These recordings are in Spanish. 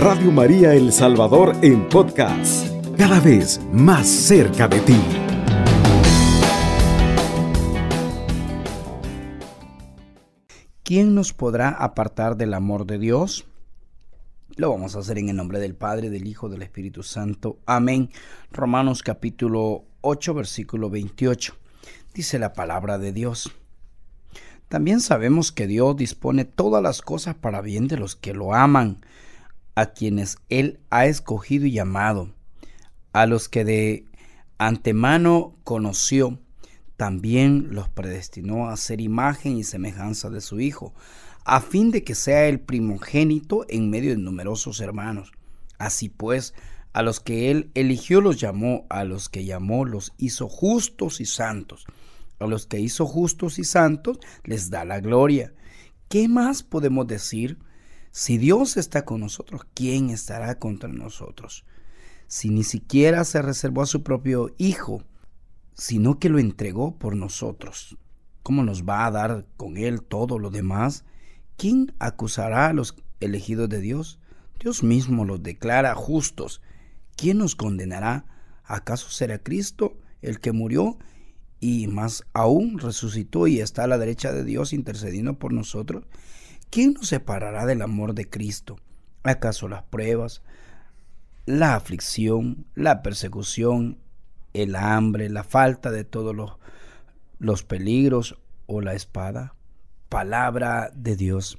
Radio María El Salvador en podcast, cada vez más cerca de ti. ¿Quién nos podrá apartar del amor de Dios? Lo vamos a hacer en el nombre del Padre, del Hijo, del Espíritu Santo. Amén. Romanos capítulo 8, versículo 28. Dice la palabra de Dios. También sabemos que Dios dispone todas las cosas para bien de los que lo aman, a quienes Él ha escogido y llamado, a los que de antemano conoció, también los predestinó a ser imagen y semejanza de su Hijo, a fin de que sea el primogénito en medio de numerosos hermanos. Así pues, a los que Él eligió los llamó, a los que llamó los hizo justos y santos a los que hizo justos y santos les da la gloria. ¿Qué más podemos decir? Si Dios está con nosotros, ¿quién estará contra nosotros? Si ni siquiera se reservó a su propio Hijo, sino que lo entregó por nosotros, ¿cómo nos va a dar con Él todo lo demás? ¿Quién acusará a los elegidos de Dios? Dios mismo los declara justos. ¿Quién nos condenará? ¿Acaso será Cristo el que murió y más aún resucitó y está a la derecha de Dios intercediendo por nosotros, ¿quién nos separará del amor de Cristo? ¿Acaso las pruebas, la aflicción, la persecución, el hambre, la falta de todos los, los peligros o la espada? Palabra de Dios.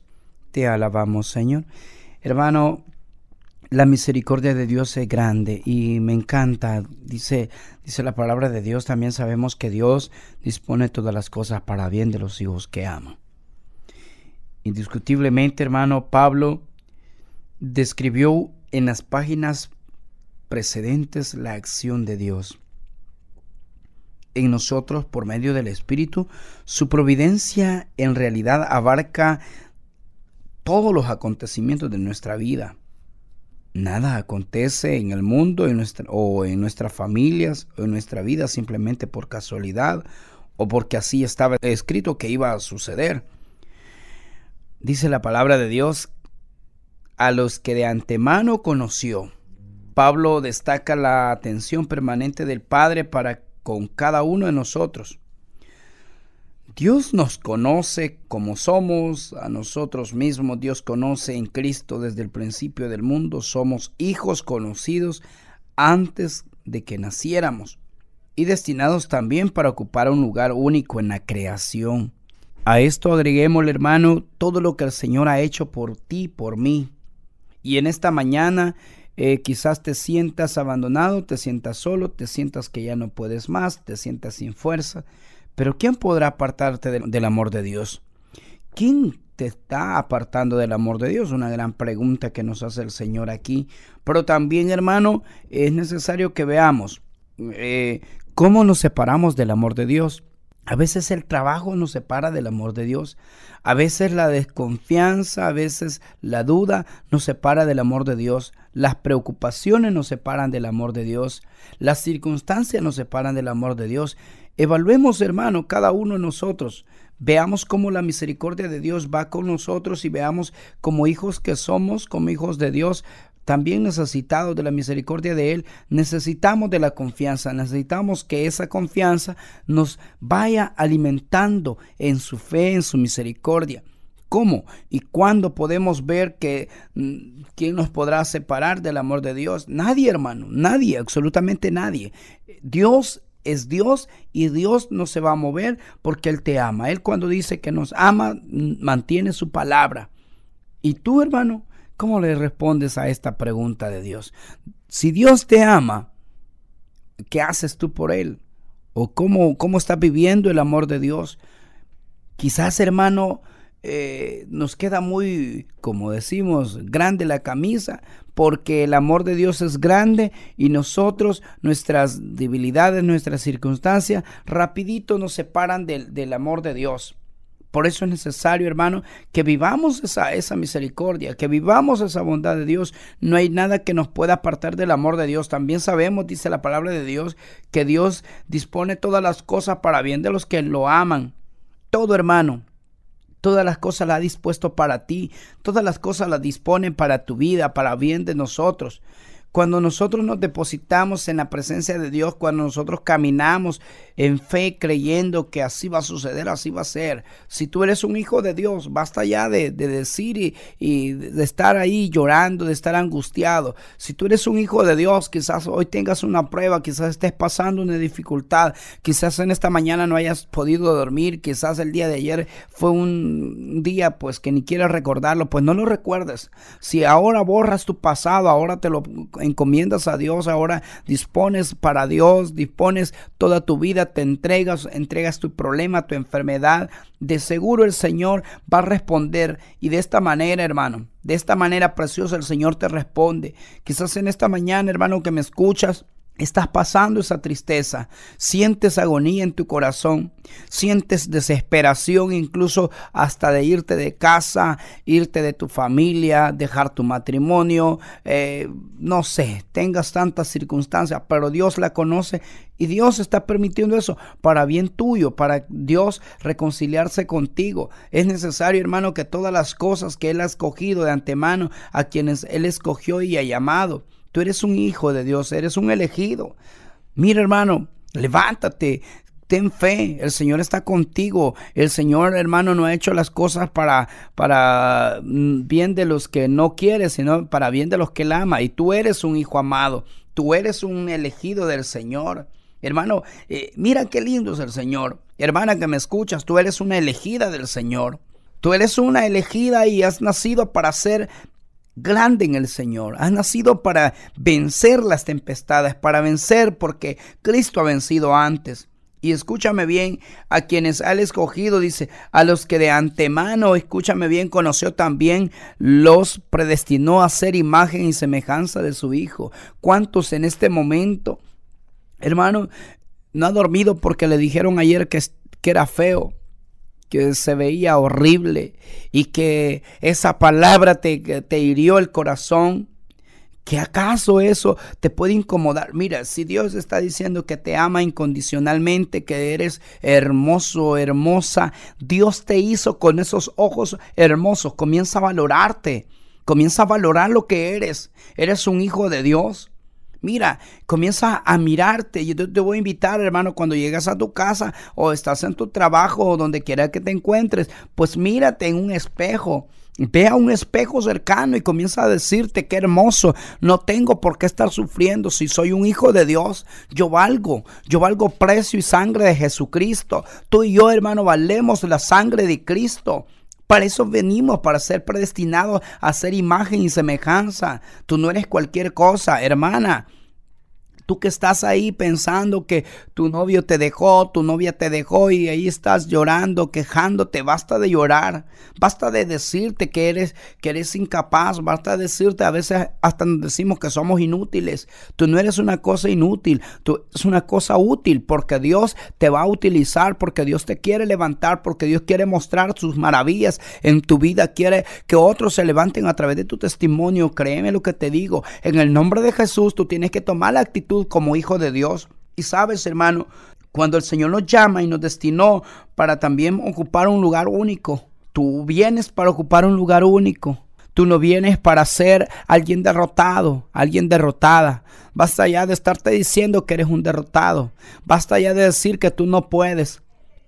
Te alabamos, Señor. Hermano, la misericordia de Dios es grande y me encanta. Dice, dice la palabra de Dios, también sabemos que Dios dispone todas las cosas para bien de los hijos que ama. Indiscutiblemente, hermano, Pablo describió en las páginas precedentes la acción de Dios. En nosotros, por medio del Espíritu, su providencia en realidad abarca todos los acontecimientos de nuestra vida nada acontece en el mundo en nuestra, o en nuestras familias o en nuestra vida simplemente por casualidad o porque así estaba escrito que iba a suceder. Dice la palabra de Dios a los que de antemano conoció. Pablo destaca la atención permanente del Padre para con cada uno de nosotros. Dios nos conoce como somos, a nosotros mismos Dios conoce en Cristo desde el principio del mundo, somos hijos conocidos antes de que naciéramos y destinados también para ocupar un lugar único en la creación. A esto agreguemos, hermano, todo lo que el Señor ha hecho por ti, por mí. Y en esta mañana eh, quizás te sientas abandonado, te sientas solo, te sientas que ya no puedes más, te sientas sin fuerza. Pero ¿quién podrá apartarte del, amor de Dios? ¿Quién te está apartando del amor de Dios? Una gran pregunta que nos hace el Señor aquí. Pero también, hermano, es necesario que veamos eh, cómo nos separamos del amor de Dios. A veces el trabajo nos separa del amor de Dios. A veces la desconfianza, a veces la duda nos separa del amor de Dios. Las preocupaciones nos separan del amor de Dios. Las circunstancias nos separan del amor de Dios. Evaluemos, hermano, cada uno de nosotros. Veamos cómo la misericordia de Dios va con nosotros y veamos como hijos que somos, como hijos de Dios, también necesitados de la misericordia de Él, necesitamos de la confianza, necesitamos que esa confianza nos vaya alimentando en su fe, en su misericordia. ¿Cómo y cuándo podemos ver que mm, quién nos podrá separar del amor de Dios? Nadie, hermano, nadie, absolutamente nadie. Dios es Dios y Dios no se va a mover porque Él te ama. Él cuando dice que nos ama, mantiene su palabra. Y tú, hermano, ¿cómo le respondes a esta pregunta de Dios? Si Dios te ama, ¿qué haces tú por Él? ¿O cómo, cómo estás viviendo el amor de Dios? Quizás, hermano, eh, nos queda muy, como decimos, grande la camisa, porque el amor de Dios es grande y nosotros, nuestras debilidades, nuestras circunstancias, rapidito nos separan del, del amor de Dios. Por eso es necesario, hermano, que vivamos esa, misericordia, que vivamos esa bondad de Dios. No hay nada que nos pueda apartar del amor de Dios. También sabemos, dice la palabra de Dios, que Dios dispone todas las cosas para bien de los que lo aman. Todo, hermano, Todas las cosas las ha dispuesto para ti. Todas las cosas las dispone para tu vida, para bien de nosotros. Cuando nosotros nos depositamos en la presencia de Dios, cuando nosotros caminamos en fe creyendo que así va a suceder, así va a ser. Si tú eres un hijo de Dios, basta ya de, decir y, de estar ahí llorando, de estar angustiado. Si tú eres un hijo de Dios, quizás hoy tengas una prueba, quizás estés pasando una dificultad, quizás en esta mañana no hayas podido dormir, quizás el día de ayer fue un día pues que ni quieres recordarlo, pues no lo recuerdes. Si ahora borras tu pasado, ahora te lo encomiendas a Dios, ahora dispones para Dios, dispones toda tu vida, te entregas, entregas tu problema, tu enfermedad, de seguro el Señor va a responder. Y de esta manera, hermano, de esta manera preciosa el Señor te responde. Quizás en esta mañana, hermano, que me escuchas, Estás pasando esa tristeza, sientes agonía en tu corazón, sientes desesperación incluso hasta de irte de casa, irte de tu familia, dejar tu matrimonio, eh, no sé, tengas tantas circunstancias, pero Dios la conoce y Dios está permitiendo eso para bien tuyo, para Dios reconciliarse contigo. Es necesario, hermano, que todas las cosas que Él ha escogido de antemano, a quienes Él escogió y ha llamado, Tú eres un hijo de Dios, eres un elegido. Mira, hermano, levántate, ten fe, el Señor está contigo. El Señor, hermano, no ha hecho las cosas para, para mm, bien de los que no quiere, sino para bien de los que Él ama. Y tú eres un hijo amado, tú eres un elegido del Señor. Hermano, eh, mira qué lindo es el Señor. Hermana que me escuchas, tú eres una elegida del Señor. Tú eres una elegida y has nacido para ser grande en el Señor. Has nacido para vencer las tempestades, para vencer porque Cristo ha vencido antes. Y escúchame bien, a quienes ha escogido, dice, a los que de antemano, escúchame bien, conoció también, los predestinó a ser imagen y semejanza de su Hijo. ¿Cuántos en este momento, hermano, no ha dormido porque le dijeron ayer que, que era feo? Que se veía horrible y que esa palabra te, te hirió el corazón, ¿Que acaso eso te puede incomodar? Mira, si Dios está diciendo que te ama incondicionalmente, que eres hermoso, hermosa, Dios te hizo con esos ojos hermosos. Comienza a valorarte, comienza a valorar lo que eres. Eres un hijo de Dios. Mira, comienza a mirarte. Yo te voy a invitar, hermano, cuando llegas a tu casa o estás en tu trabajo o donde quiera que te encuentres, pues mírate en un espejo. Ve a un espejo cercano y comienza a decirte qué hermoso. No tengo por qué estar sufriendo. Si soy un hijo de Dios, yo valgo. Yo valgo precio y sangre de Jesucristo. Tú y yo, hermano, valemos la sangre de Cristo. Para eso venimos, para ser predestinados a ser imagen y semejanza. Tú no eres cualquier cosa, hermana. Tú que estás ahí pensando que tu novio te dejó, tu novia te dejó y ahí estás llorando, quejándote, basta de llorar, basta de decirte que eres que eres incapaz, basta de decirte a veces hasta nos decimos que somos inútiles. Tú no eres una cosa inútil, tú es una cosa útil porque Dios te va a utilizar, porque Dios te quiere levantar, porque Dios quiere mostrar sus maravillas en tu vida, quiere que otros se levanten a través de tu testimonio. Créeme lo que te digo, en el nombre de Jesús tú tienes que tomar la actitud como hijo de Dios. Y sabes, hermano, cuando el Señor nos llama y nos destinó para también ocupar un lugar único, tú vienes para ocupar un lugar único. Tú no vienes para ser alguien derrotado, alguien derrotada. Basta ya de estarte diciendo que eres un derrotado. Basta ya de decir que tú no puedes.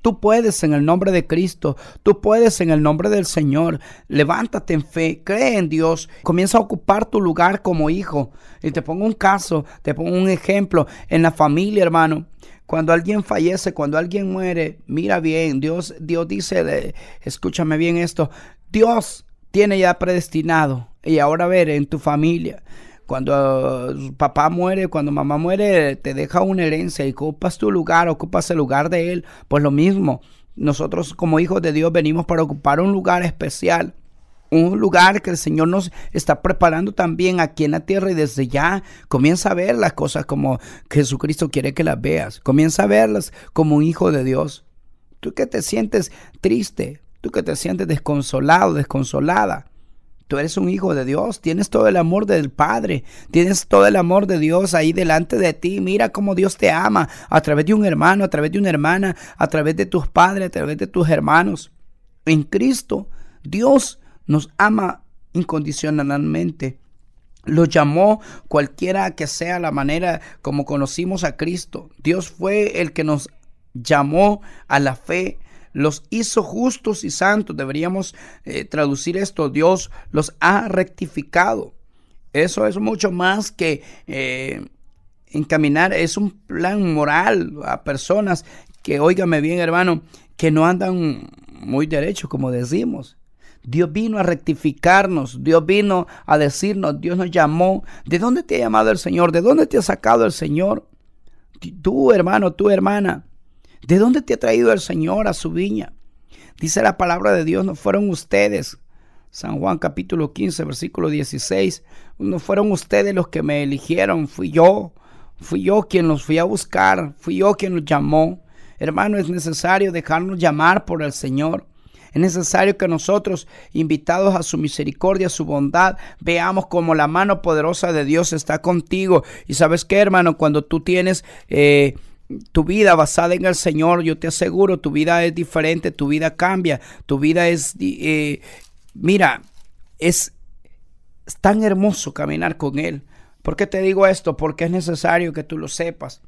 Tú puedes en el nombre de Cristo, tú puedes en el nombre del Señor. Levántate en fe, cree en Dios, comienza a ocupar tu lugar como hijo. Y te pongo un caso, te pongo un ejemplo en la familia, hermano. Cuando alguien fallece, cuando alguien muere, mira bien, Dios, Dios dice, escúchame bien esto, Dios tiene ya predestinado. Y ahora ver en tu familia, cuando papá muere, cuando mamá muere, te deja una herencia y ocupas tu lugar, ocupas el lugar de él. Pues lo mismo, nosotros como hijos de Dios venimos para ocupar un lugar especial. Un lugar que el Señor nos está preparando también aquí en la tierra y desde ya comienza a ver las cosas como Jesucristo quiere que las veas. Comienza a verlas como un hijo de Dios. Tú que te sientes triste, tú que te sientes desconsolado, desconsolada. Tú eres un hijo de Dios, tienes todo el amor del Padre, tienes todo el amor de Dios ahí delante de ti. Mira cómo Dios te ama a través de un hermano, a través de una hermana, a través de tus padres, a través de tus hermanos. En Cristo, Dios nos ama incondicionalmente. Lo llamó cualquiera que sea la manera como conocimos a Cristo. Dios fue el que nos llamó a la fe, los hizo justos y santos. Deberíamos eh, traducir esto. Dios los ha rectificado. Eso es mucho más que eh, encaminar. Es un plan moral a personas que, óigame bien hermano, que no andan muy derechos, como decimos. Dios vino a rectificarnos, Dios vino a decirnos, Dios nos llamó. ¿De dónde te ha llamado el Señor? ¿De dónde te ha sacado el Señor? Tú, hermano, tú, hermana. ¿De dónde te ha traído el Señor a su viña? Dice la palabra de Dios, no fueron ustedes. San Juan capítulo 15, versículo 16. No fueron ustedes los que me eligieron, fui yo. Fui yo quien los fui a buscar, fui yo quien los llamó. Hermano, es necesario dejarnos llamar por el Señor. Es necesario que nosotros, invitados a su misericordia, a su bondad, veamos como la mano poderosa de Dios está contigo. Y sabes qué, hermano, cuando tú tienes... Eh, tu vida basada en el Señor, yo te aseguro, tu vida es diferente, tu vida cambia, tu vida es, eh, mira, es, tan hermoso caminar con Él. ¿Por qué te digo esto? Porque es necesario que tú lo sepas.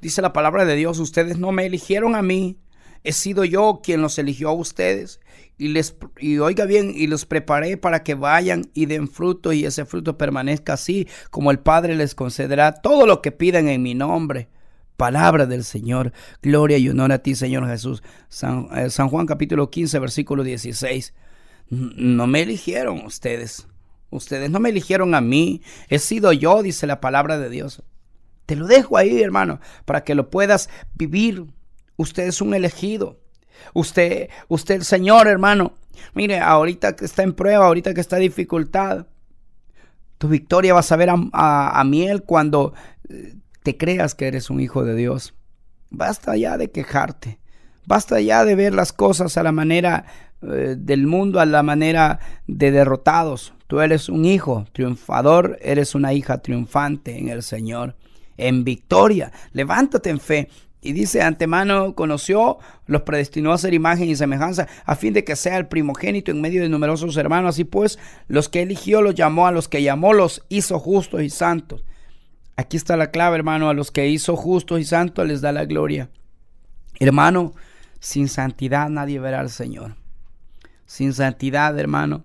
Dice la palabra de Dios, ustedes no me eligieron a mí, he sido yo quien los eligió a ustedes y les y oiga bien y los preparé para que vayan y den fruto y ese fruto permanezca así como el Padre les concederá todo lo que pidan en mi nombre palabra del Señor. Gloria y honor a ti, Señor Jesús. San, eh, Juan capítulo 15, versículo 16. No me eligieron ustedes. Ustedes no me eligieron a mí. He sido yo, dice la palabra de Dios. Te lo dejo ahí, hermano, para que lo puedas vivir. Usted es un elegido. Usted, usted el Señor, hermano. Mire, ahorita que está en prueba, ahorita que está en dificultad, tu victoria va a a, a miel cuando eh, creas que eres un hijo de Dios. Basta ya de quejarte. Basta ya de ver las cosas a la manera eh, del mundo, a la manera de derrotados. Tú eres un hijo triunfador, eres una hija triunfante en el Señor, en victoria. Levántate en fe. Y dice, antemano conoció, los predestinó a ser imagen y semejanza, a fin de que sea el primogénito en medio de numerosos hermanos. Así pues, los que eligió los llamó, a los que llamó los hizo justos y santos. Aquí está la clave, hermano. A los que hizo justos y santos les da la gloria. Hermano, sin santidad nadie verá al Señor. Sin santidad, hermano,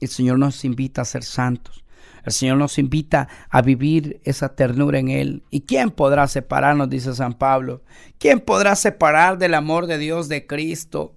el Señor nos invita a ser santos. El Señor nos invita a vivir esa ternura en Él. ¿Y quién podrá separarnos? Dice San Pablo. ¿Quién podrá separar del amor de Dios de Cristo?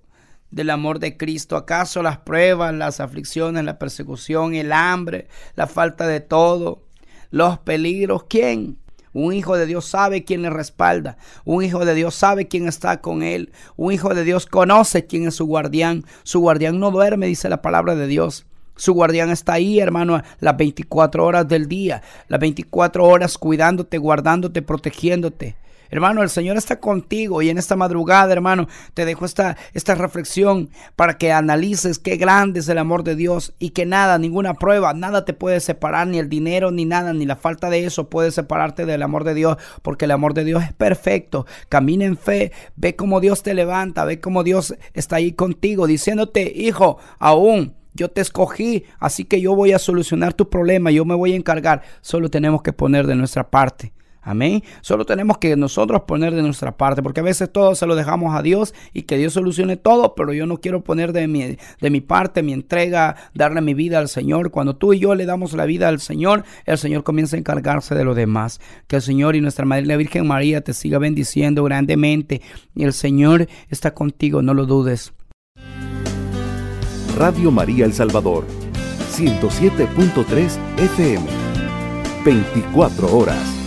Del amor de Cristo. ¿Acaso las pruebas, las aflicciones, la persecución, el hambre, la falta de todo? Los peligros. ¿Quién? Un hijo de Dios sabe quién le respalda. Un hijo de Dios sabe quién está con él. Un hijo de Dios conoce quién es su guardián. Su guardián no duerme, dice la palabra de Dios. Su guardián está ahí, hermano, las 24 horas del día. Las 24 horas cuidándote, guardándote, protegiéndote. Hermano, el Señor está contigo y en esta madrugada, hermano, te dejo esta, esta reflexión para que analices qué grande es el amor de Dios y que nada, ninguna prueba, nada te puede separar, ni el dinero, ni nada, ni la falta de eso puede separarte del amor de Dios, porque el amor de Dios es perfecto. Camina en fe, ve cómo Dios te levanta, ve cómo Dios está ahí contigo, diciéndote, hijo, aún yo te escogí, así que yo voy a solucionar tu problema, yo me voy a encargar. Solo tenemos que poner de nuestra parte. Amén. Solo tenemos que nosotros poner de nuestra parte, porque a veces todo se lo dejamos a Dios y que Dios solucione todo, pero yo no quiero poner de mi, de mi parte, mi entrega, darle mi vida al Señor. Cuando tú y yo le damos la vida al Señor, el Señor comienza a encargarse de lo demás. Que el Señor y nuestra Madre la Virgen María te siga bendiciendo grandemente y el Señor está contigo, no lo dudes. Radio María El Salvador, 107.3 FM, 24 horas.